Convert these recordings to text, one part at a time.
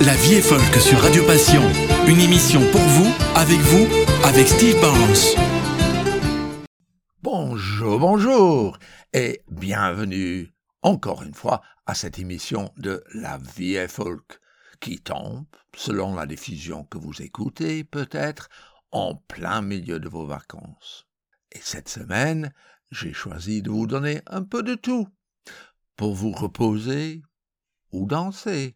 La vie est folk sur Radio Passion. Une émission pour vous, avec vous, avec Steve Barnes. Bonjour, bonjour et bienvenue encore une fois à cette émission de La vie est folk qui tombe, selon la diffusion que vous écoutez peut-être, en plein milieu de vos vacances. Et cette semaine, j'ai choisi de vous donner un peu de tout pour vous reposer ou danser.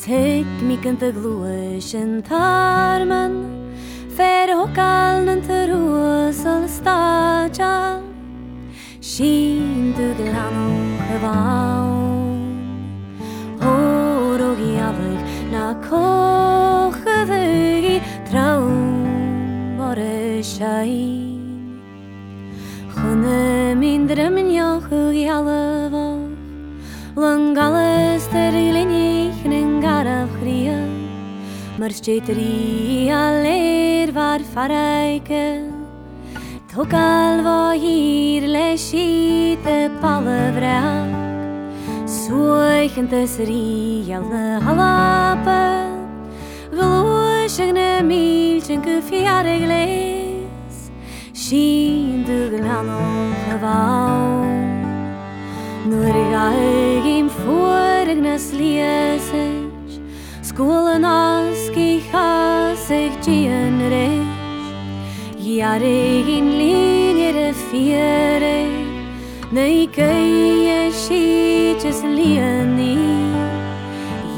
Tekmikën të glueshën të armën Fere ho kalën të ruësëll staqan Shin të glanu këvaun Horo gjavëk në kohë dhëgi Traun bore shahin Hënë mindrëm një hëgjallëvo Lëngales të rilë një bara gria Mar stéitri a léir war farreike Tok al wa hir le site palle vra Soichen tes rial na halape. Veloisig na milchen ke fiare gles Shin de glan gewau Nur gaig im vorig nas liese Gulenas kicha ich dien rish Yare in linie de fiere Nei keye shiches lieni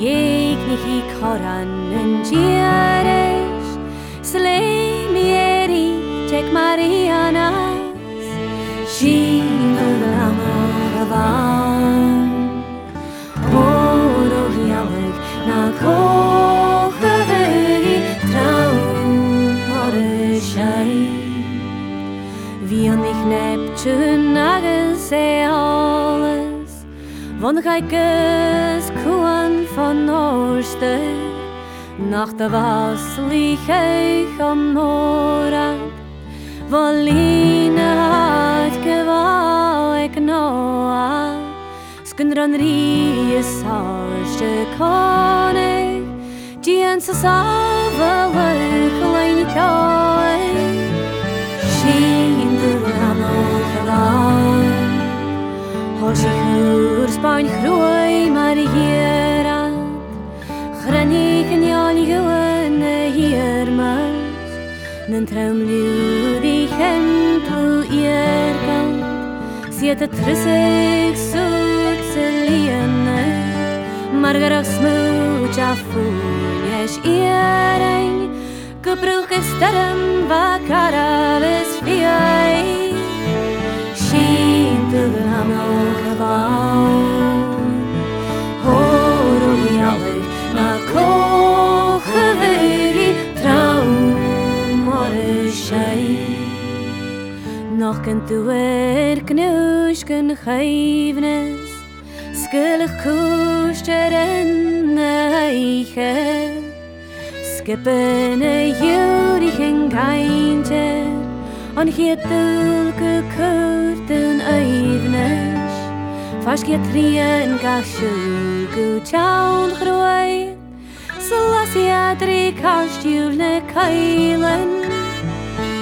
Yeg nichi koran en jierish Slei mieri tek marianas Shin ulam oravam na kroche wyli traum orishari Wir nicht nebtun nages alles. Von geikes kuan von norste Nach was lich ich am Nora. Voline hat gewau ik noa Fyndronriet sarse konig Dien sa sava leuchlein i tjoi Sien dur ramol halai Hos i hwyr sbaen chrwy mar i hierat Chrenig yn iol i gywyn y hiermas Nyn tramliwr i chentl i'r gant Siet y trysig sŵr margaros smulcea funie și iereni, Că prâhestărăm vacarales fiei. Și întâlnam locăvau, Horul iavei, ma kohăveri, Traumoreșei. Nog kan du er knusken geivnes, skulle sterrenneige Skippene jurigen geintje On hier tulke kurten eivnes Vast je trien gasjul gutjaun groei Selassie drie kastjulne keilen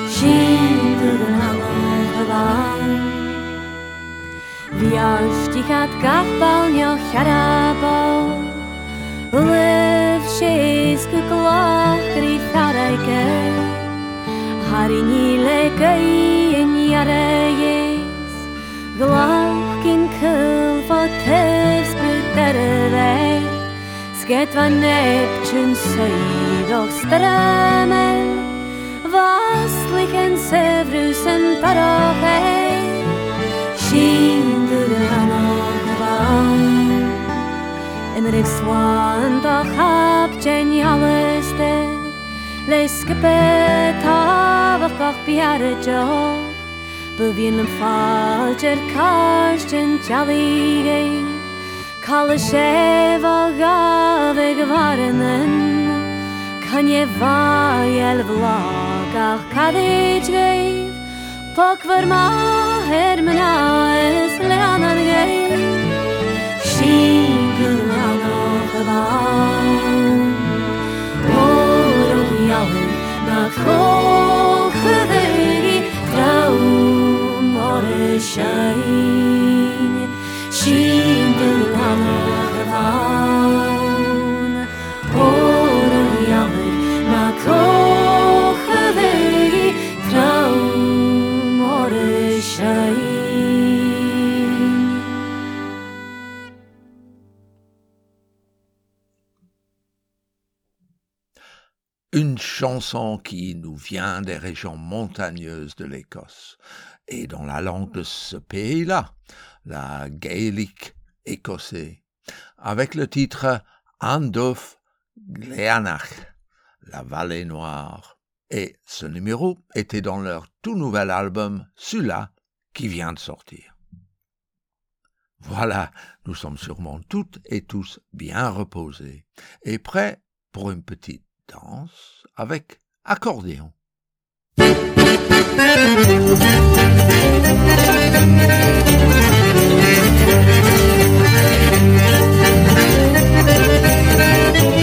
Shin tu den alle gelang V jašti chatkách palňo charábov, levších kuklách krytarajke, harini lekejen jarejes, glavkin kılvatır sprüterevej, sketva nepčun sojidok stremel, se sevrusen parohej, Šín En refswantach hab dzień alester. Leiskepet haf bach biare joch Bevin falcher karsten chalige Kalle sheva gave gvarnen Kan je vajel vlak ach kadich geif Pok verma hermena es leanan geif Shih kochwyli trau more shine shinden anahvan orun yavr makon chanson qui nous vient des régions montagneuses de l'Écosse et dans la langue de ce pays-là, la gaélique écossais, avec le titre Andof Gleanach, la vallée noire. Et ce numéro était dans leur tout nouvel album, celui-là, qui vient de sortir. Voilà, nous sommes sûrement toutes et tous bien reposés et prêts pour une petite danse avec accordéon. Thank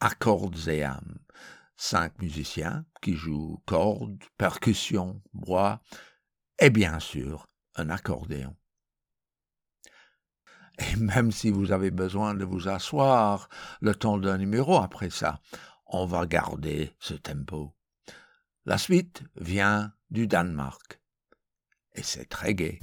Accords et âmes. Cinq musiciens qui jouent cordes, percussions, bois et bien sûr un accordéon. Et même si vous avez besoin de vous asseoir le temps d'un numéro après ça, on va garder ce tempo. La suite vient du Danemark. Et c'est très gai.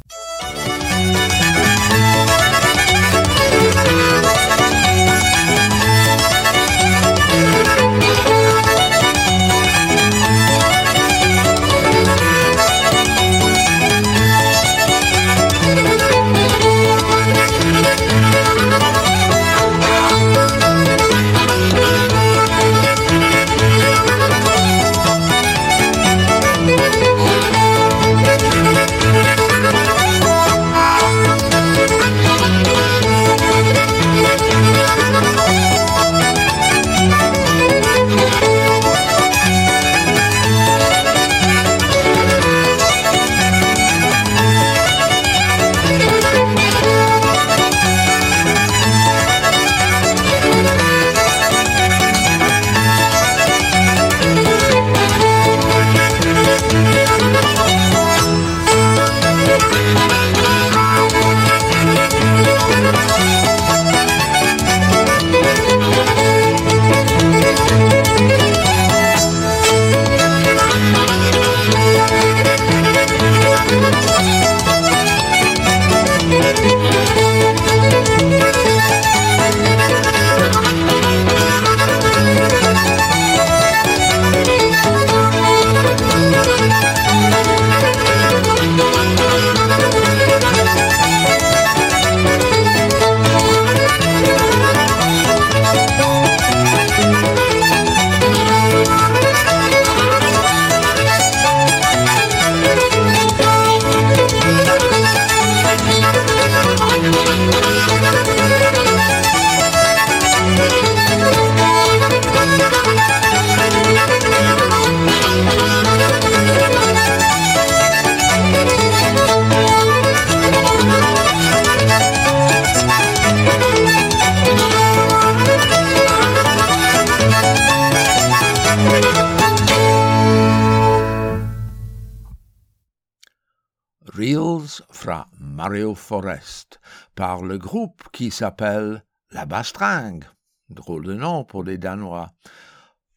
Mario Forest par le groupe qui s'appelle La Bastringue. Drôle de nom pour les Danois.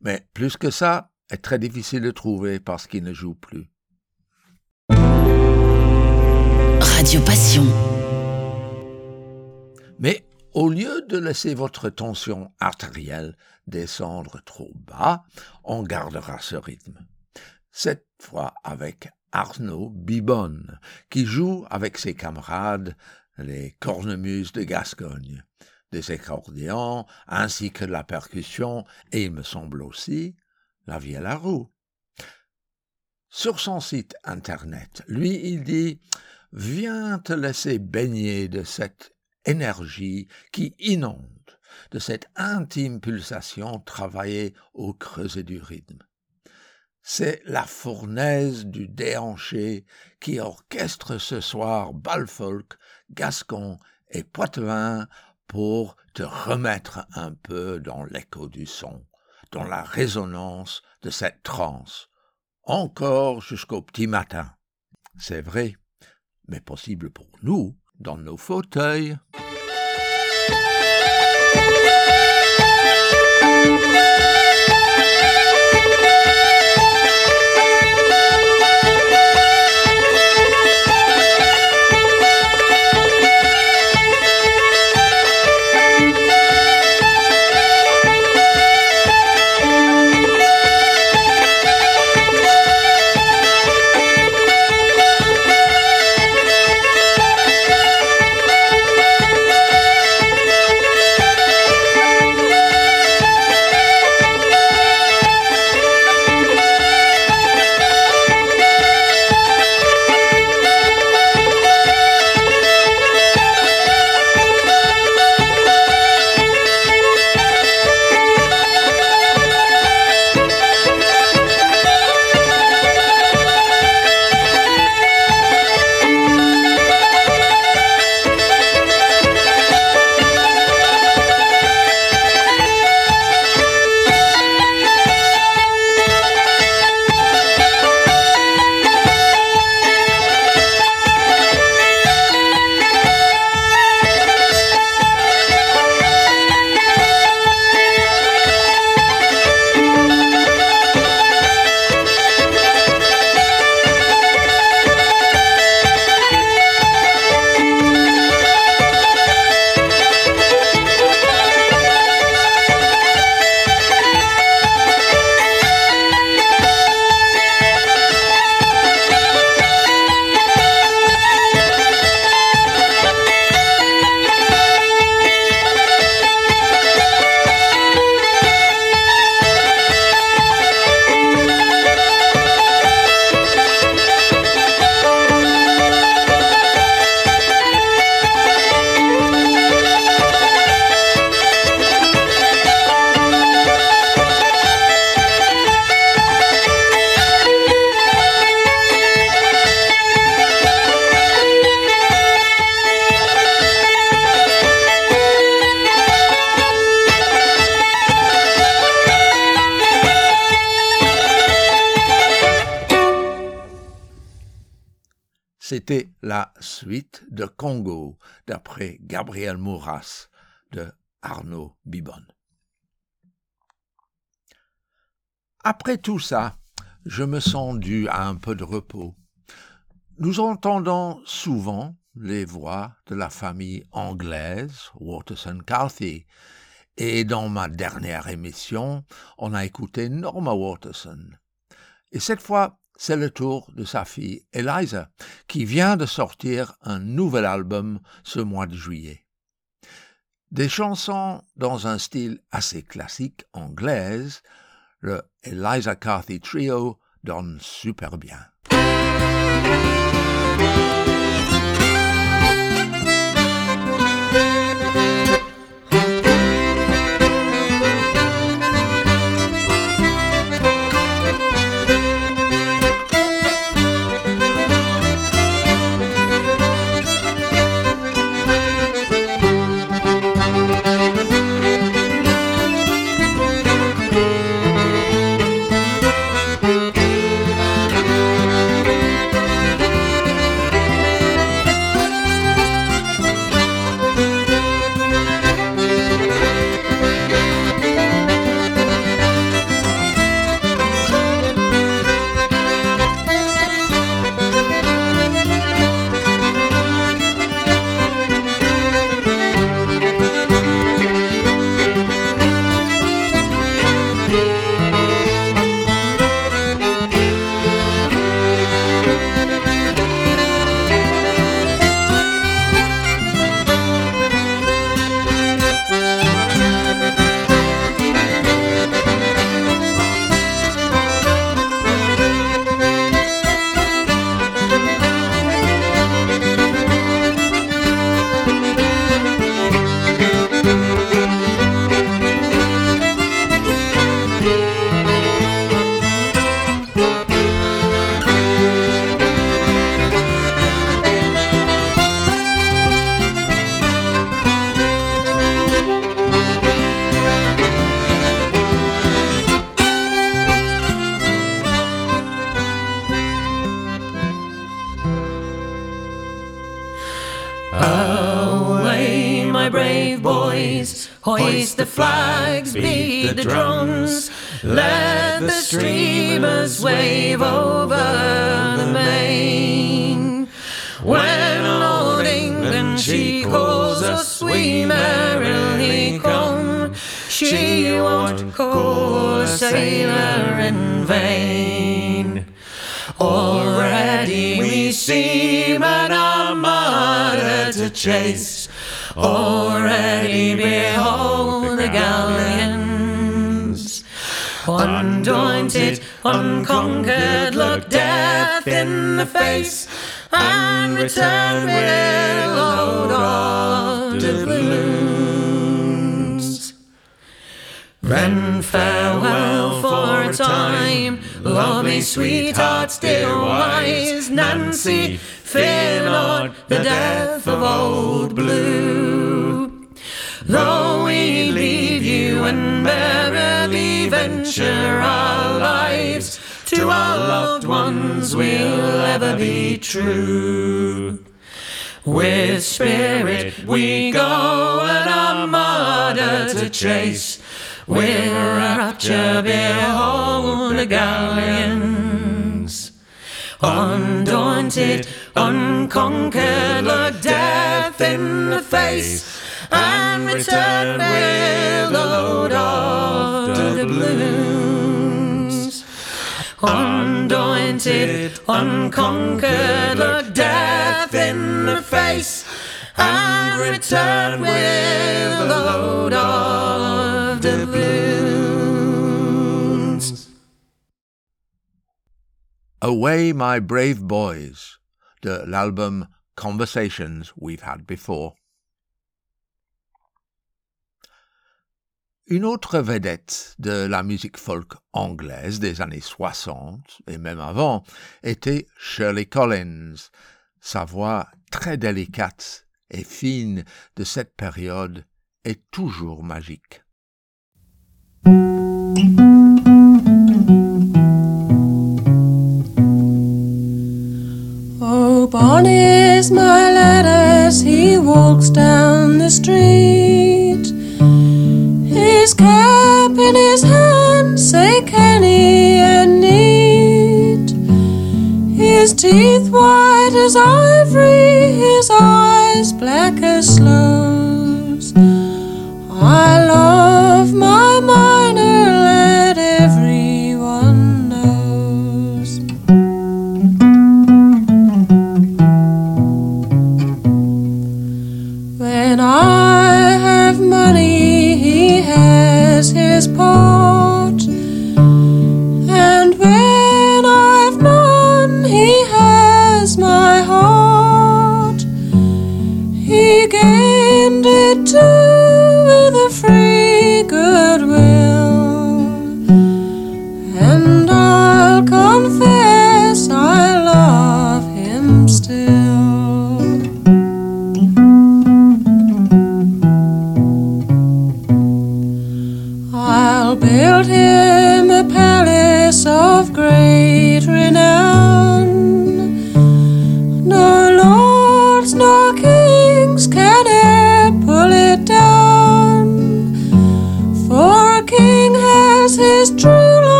Mais plus que ça, est très difficile de trouver parce qu'ils ne jouent plus. Radio Passion. Mais au lieu de laisser votre tension artérielle descendre trop bas, on gardera ce rythme. Cette fois avec Arnaud Bibonne, qui joue avec ses camarades les cornemuses de Gascogne, des accordéons ainsi que la percussion et il me semble aussi la vielle à roue. Sur son site internet, lui, il dit Viens te laisser baigner de cette énergie qui inonde, de cette intime pulsation travaillée au creuset du rythme c'est la fournaise du déhanché qui orchestre ce soir balfolk, gascon et poitevin pour te remettre un peu dans l'écho du son, dans la résonance de cette transe, encore jusqu'au petit matin. C'est vrai, mais possible pour nous dans nos fauteuils. De Congo, d'après Gabriel Mouras de Arnaud Bibon. Après tout ça, je me sens dû à un peu de repos. Nous entendons souvent les voix de la famille anglaise Waterson Carthy, et dans ma dernière émission, on a écouté Norma Waterson. Et cette fois, c'est le tour de sa fille Eliza, qui vient de sortir un nouvel album ce mois de juillet. Des chansons dans un style assez classique anglaise, le Eliza Carthy Trio donne super bien. Hoist the flags, beat the drums, let the streamers wave over the main. When Lord England she calls us, we merrily come. She won't call a sailor in vain. Already we seem an armada to chase. Already behold the galleons. Undaunted, unconquered, look death in the face and return with a load of doubloons. Then farewell for a time, lovely sweethearts, dear wise Nancy, fear not the death of old Blue. Though we leave you and merrily venture our lives, to our loved ones we'll ever be true. With spirit we go an armada to chase. With rapture behold the galleons. Undaunted, unconquered, look death in the face and return with a load of doubloons. Undaunted, unconquered, look death in the face and return with a load of doubloons. Away, My Brave Boys, de l'album Conversations We've Had Before. Une autre vedette de la musique folk anglaise des années 60 et même avant était Shirley Collins. Sa voix très délicate et fine de cette période est toujours magique. Oh, One is my lad as he walks down the street. His cap in his hand, say canny and neat. His teeth white as ivory, his eyes black as sloes. I love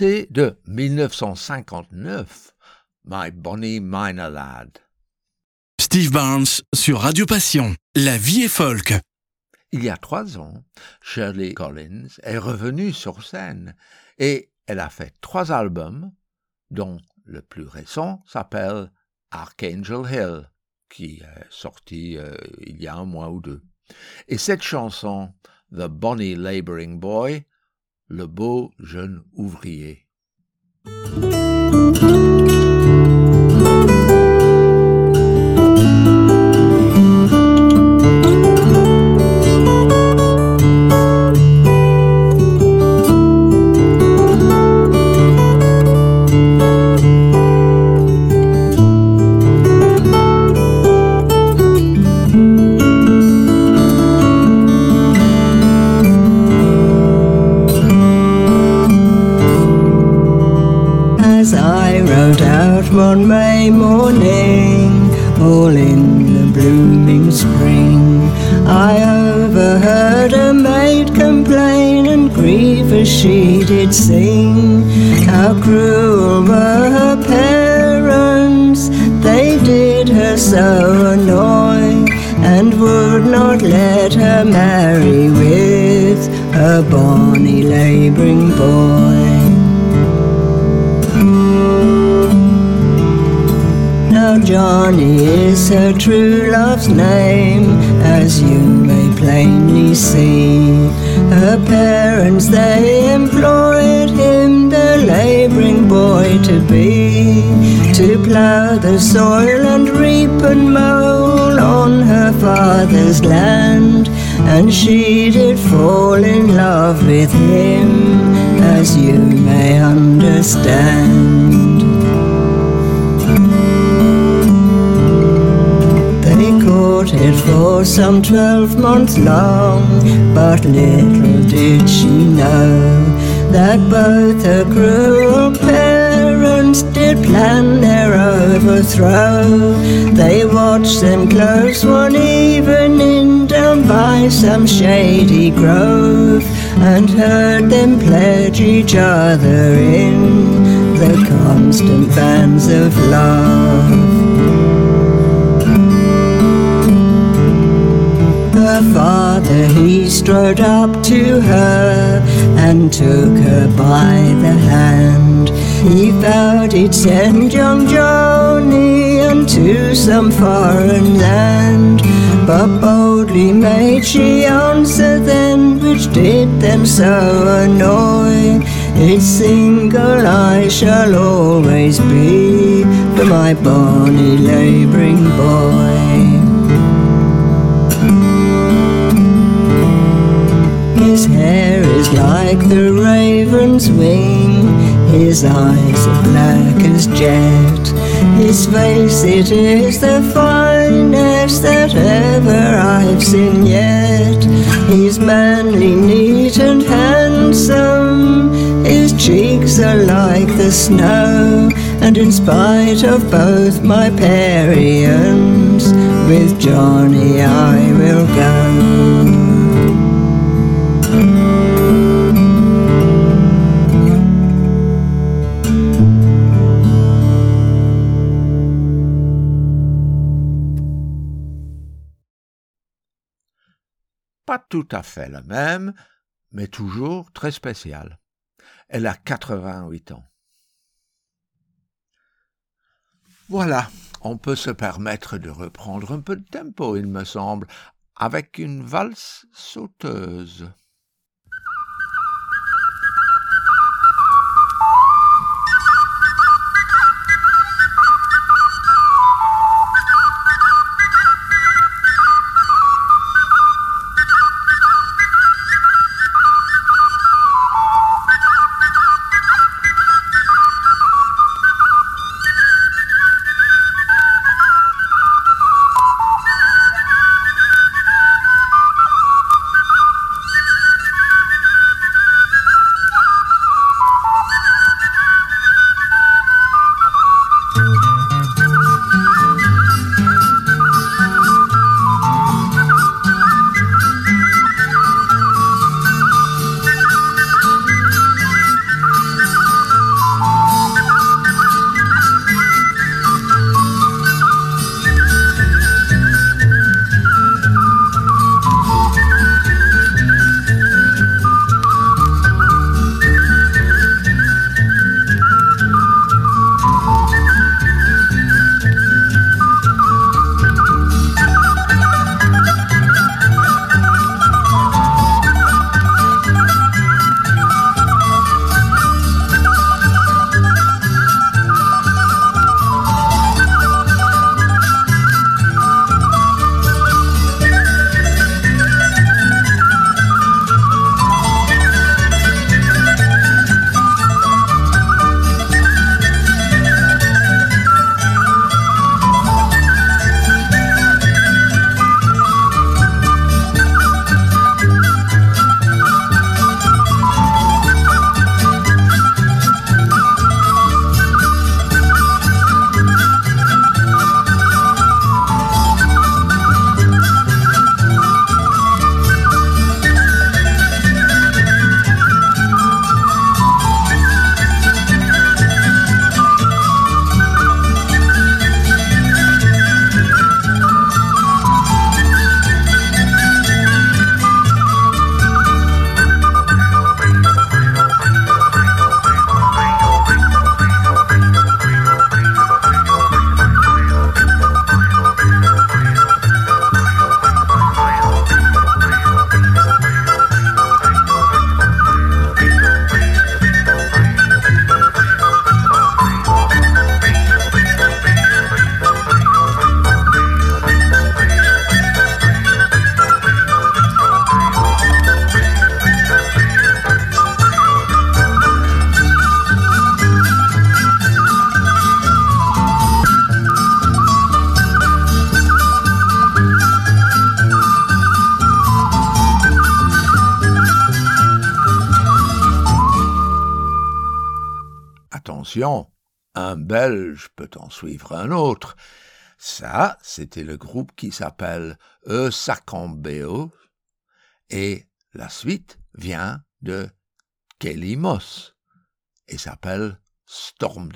De 1959, My Bonnie Minor Lad. Steve Barnes sur Radio Passion. La vie est folk. Il y a trois ans, Shirley Collins est revenue sur scène et elle a fait trois albums, dont le plus récent s'appelle Archangel Hill, qui est sorti euh, il y a un mois ou deux. Et cette chanson, The Bonny Laboring Boy, le beau jeune ouvrier. She did sing. How cruel were her parents, they did her so annoy, and would not let her marry with a bonny labouring boy. Now Johnny is her true love's name, as you may plainly see. Her parents they employed him, the labouring boy to be, to plough the soil and reap and mow on her father's land. And she did fall in love with him, as you may understand. For some twelve months long, but little did she know that both her cruel parents did plan their overthrow. They watched them close one evening down by some shady grove, and heard them pledge each other in the constant bands of love. Father, he strode up to her and took her by the hand. He vowed he'd send young Johnny unto some foreign land. But boldly made she answer then, which did them so annoy. Its single I shall always be for my bonny labouring boy. Hair is like the raven's wing, His eyes are black as jet. His face, it is the finest that ever I've seen yet. He's manly, neat, and handsome. His cheeks are like the snow. And in spite of both my parians, with Johnny I will go. Tout à fait la même, mais toujours très spéciale. Elle a 88 ans. Voilà, on peut se permettre de reprendre un peu de tempo, il me semble, avec une valse sauteuse. Belge peut en suivre un autre. Ça, c'était le groupe qui s'appelle E et la suite vient de Kelly Moss et s'appelle Storm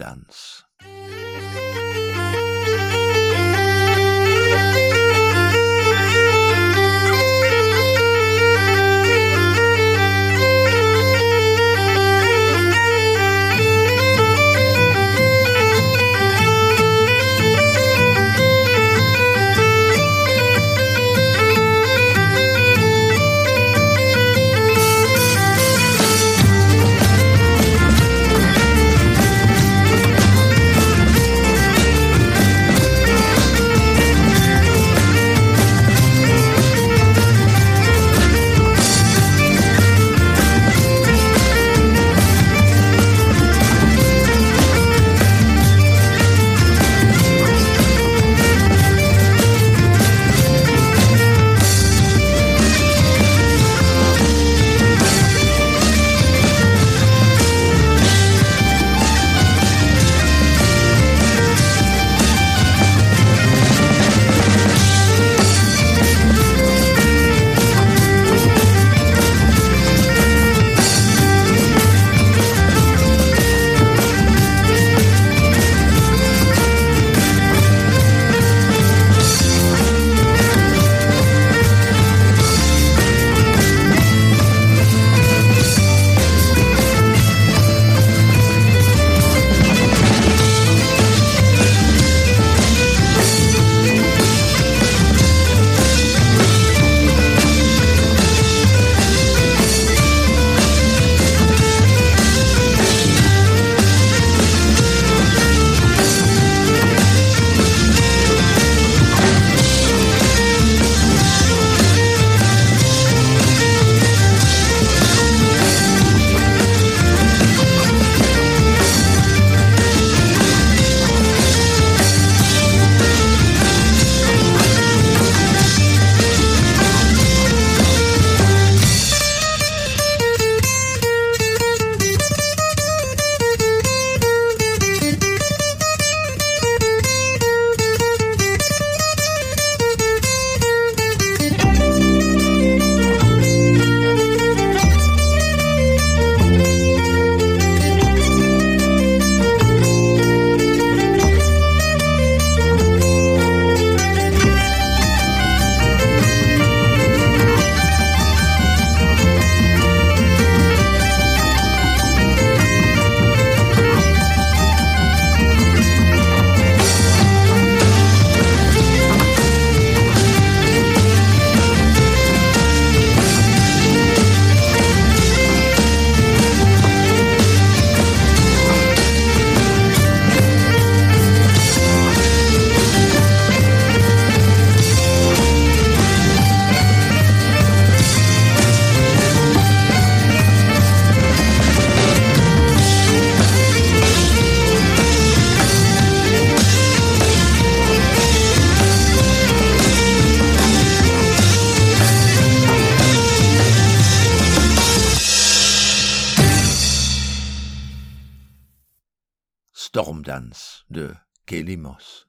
Moss.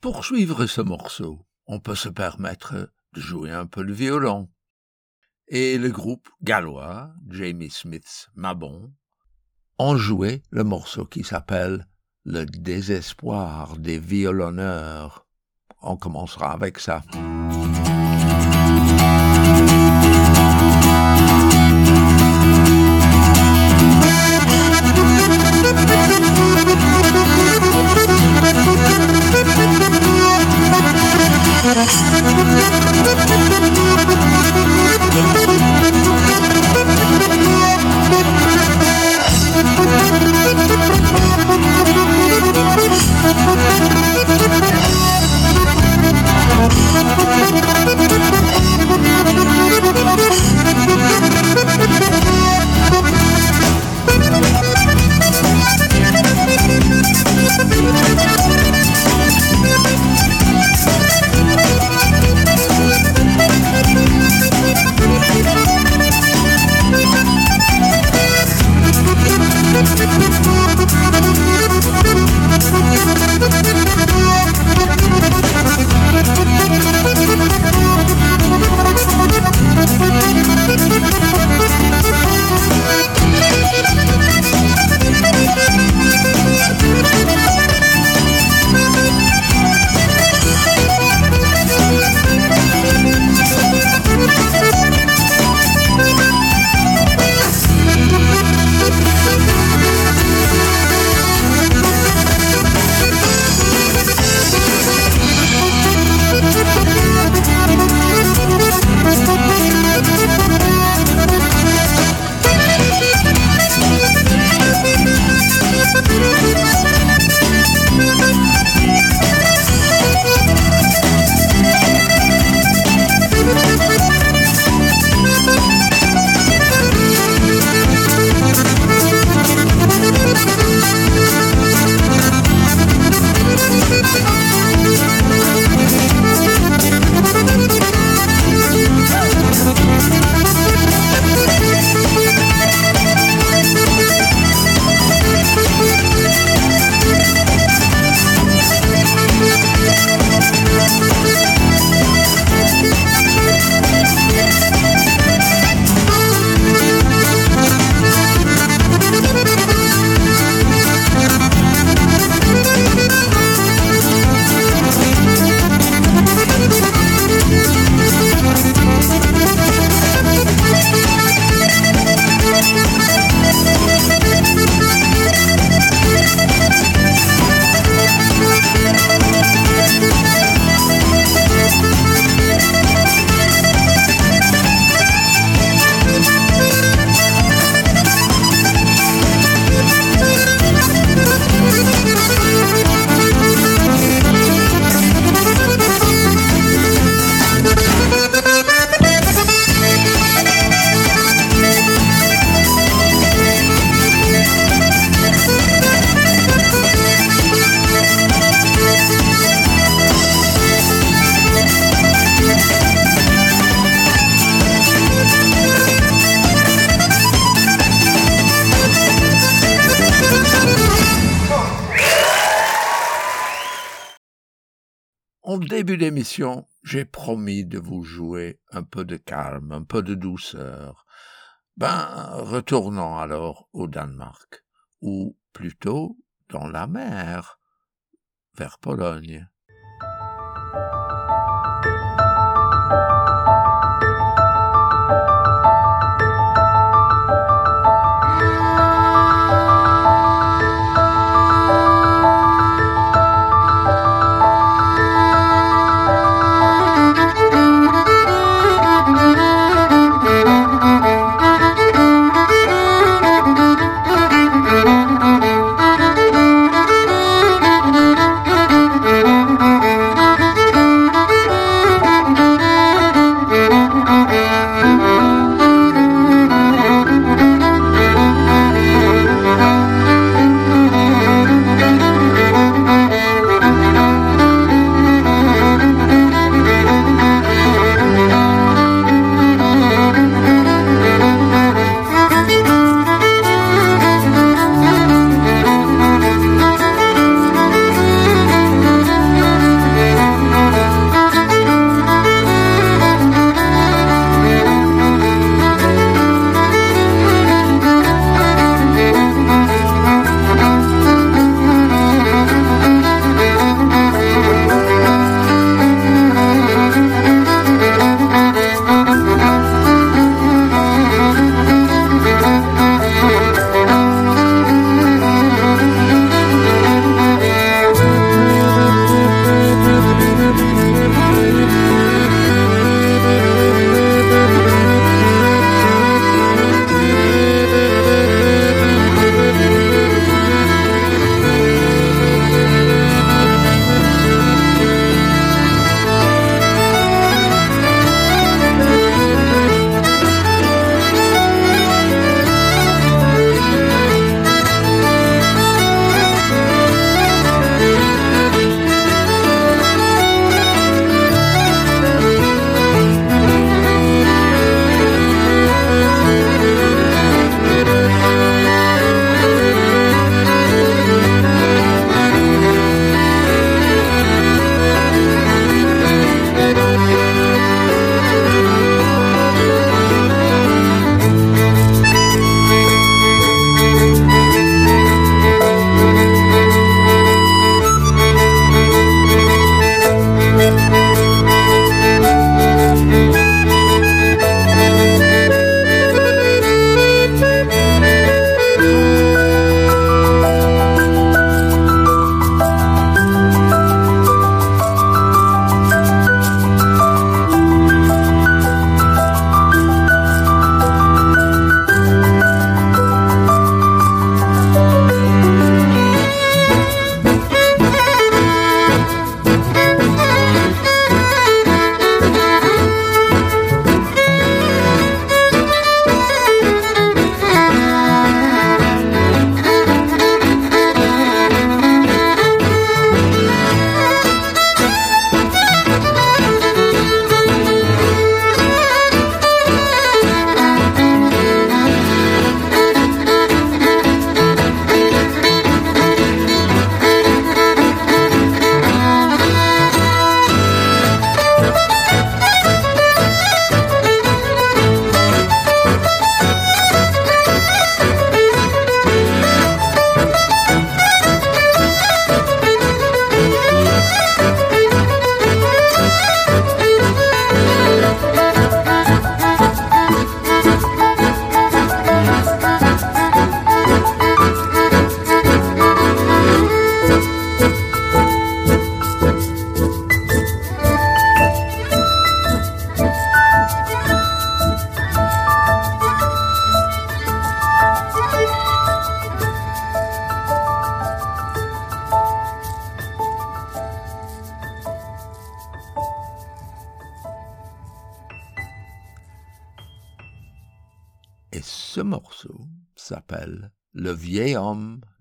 Pour suivre ce morceau, on peut se permettre de jouer un peu le violon. Et le groupe gallois, Jamie Smith's Mabon, ont joué le morceau qui s'appelle Le désespoir des violonneurs. On commencera avec ça. Thank j'ai promis de vous jouer un peu de calme, un peu de douceur. Ben, retournons alors au Danemark, ou plutôt dans la mer, vers Pologne.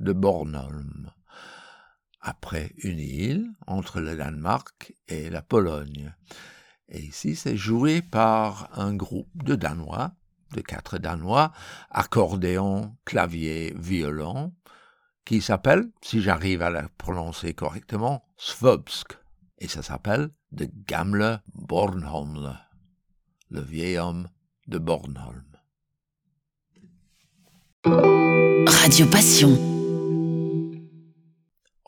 De Bornholm, après une île entre le Danemark et la Pologne. Et ici, c'est joué par un groupe de Danois, de quatre Danois, accordéon, clavier, violon, qui s'appelle, si j'arrive à la prononcer correctement, Svobsk. Et ça s'appelle De Gamle Bornholm, le vieil homme de Bornholm. Radio Passion.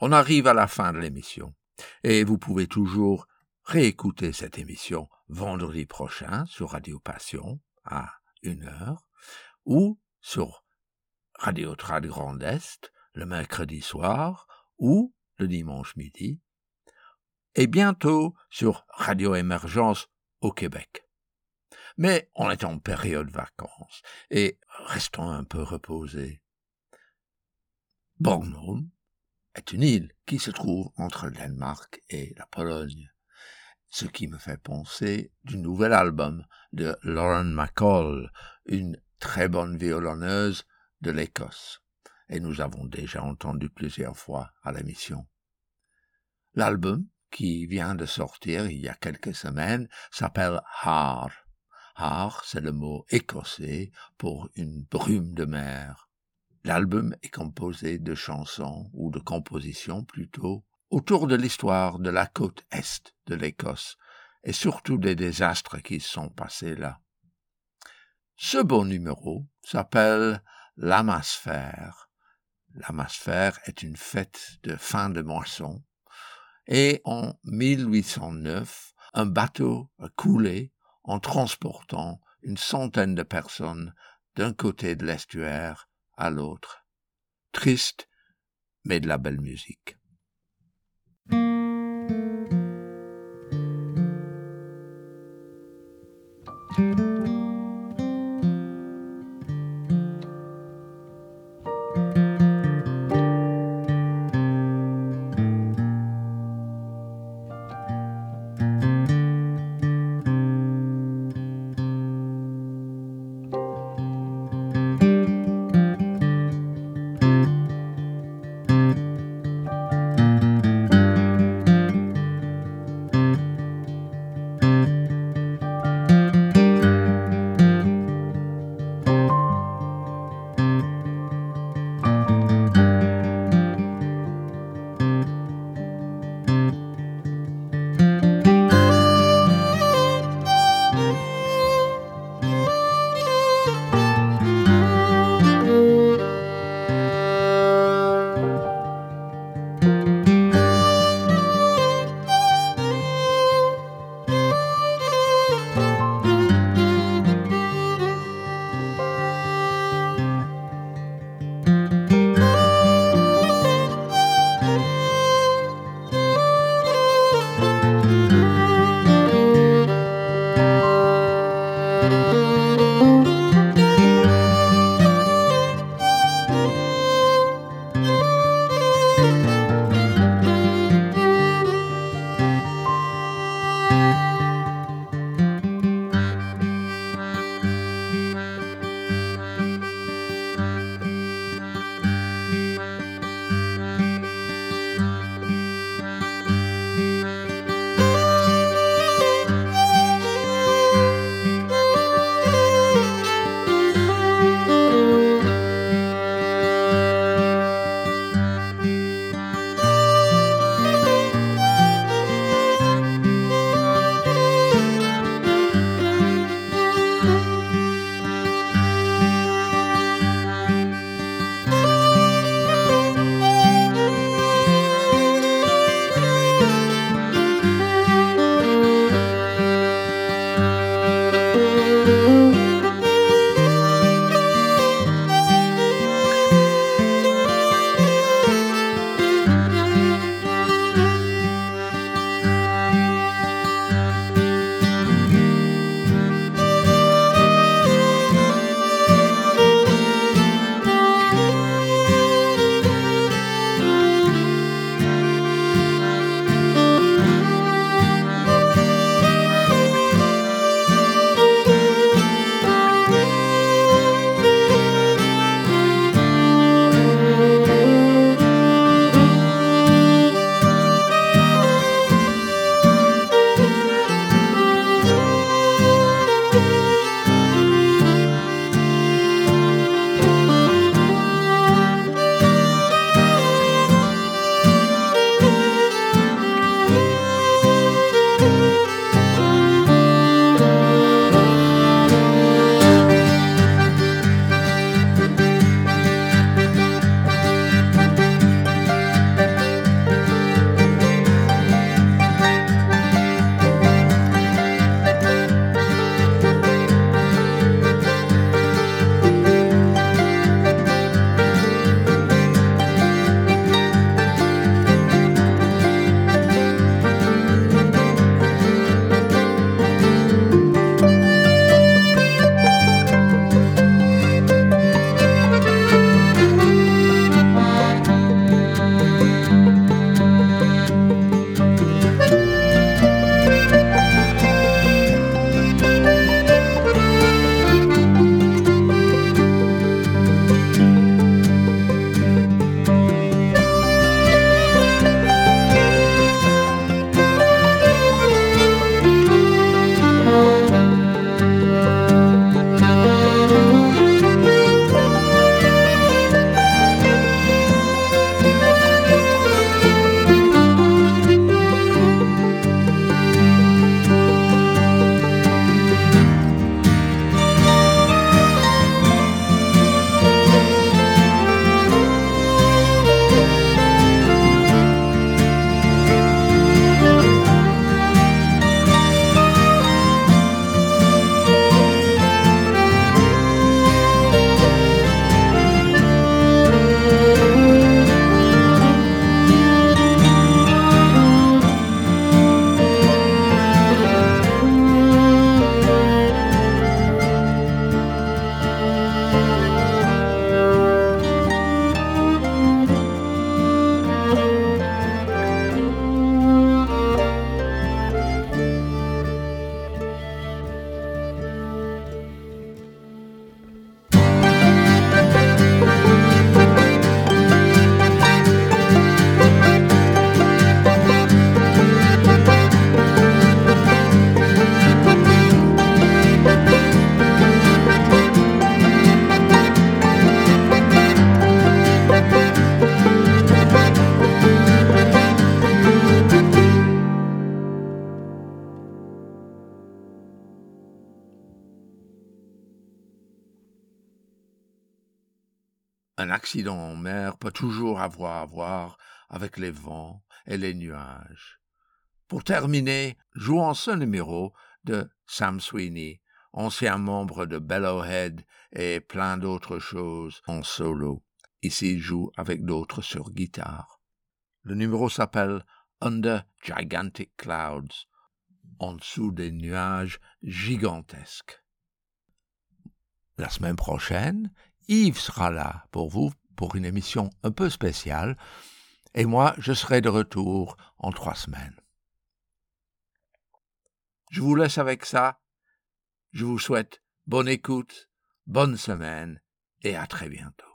On arrive à la fin de l'émission et vous pouvez toujours réécouter cette émission vendredi prochain sur Radio Passion à une heure ou sur Radio Trad Grand Est le mercredi soir ou le dimanche midi et bientôt sur Radio Émergence au Québec. Mais on est en période vacances et restons un peu reposés. Bornholm est une île qui se trouve entre le Danemark et la Pologne, ce qui me fait penser du nouvel album de Lauren McCall, une très bonne violonneuse de l'Écosse, et nous avons déjà entendu plusieurs fois à l'émission. L'album, qui vient de sortir il y a quelques semaines, s'appelle Har. Har, c'est le mot écossais pour une brume de mer. L'album est composé de chansons, ou de compositions plutôt, autour de l'histoire de la côte est de l'Écosse, et surtout des désastres qui sont passés là. Ce beau numéro s'appelle l'amasphère. L'amasphère est une fête de fin de moisson, et en 1809, un bateau a coulé en transportant une centaine de personnes d'un côté de l'estuaire à l'autre. Triste, mais de la belle musique. Un accident en mer peut toujours avoir à voir avec les vents et les nuages. Pour terminer, jouons ce numéro de Sam Sweeney, ancien membre de Bellowhead et plein d'autres choses en solo. Ici, il joue avec d'autres sur guitare. Le numéro s'appelle Under Gigantic Clouds, en dessous des nuages gigantesques. La semaine prochaine, Yves sera là pour vous pour une émission un peu spéciale, et moi, je serai de retour en trois semaines. Je vous laisse avec ça. Je vous souhaite bonne écoute, bonne semaine, et à très bientôt.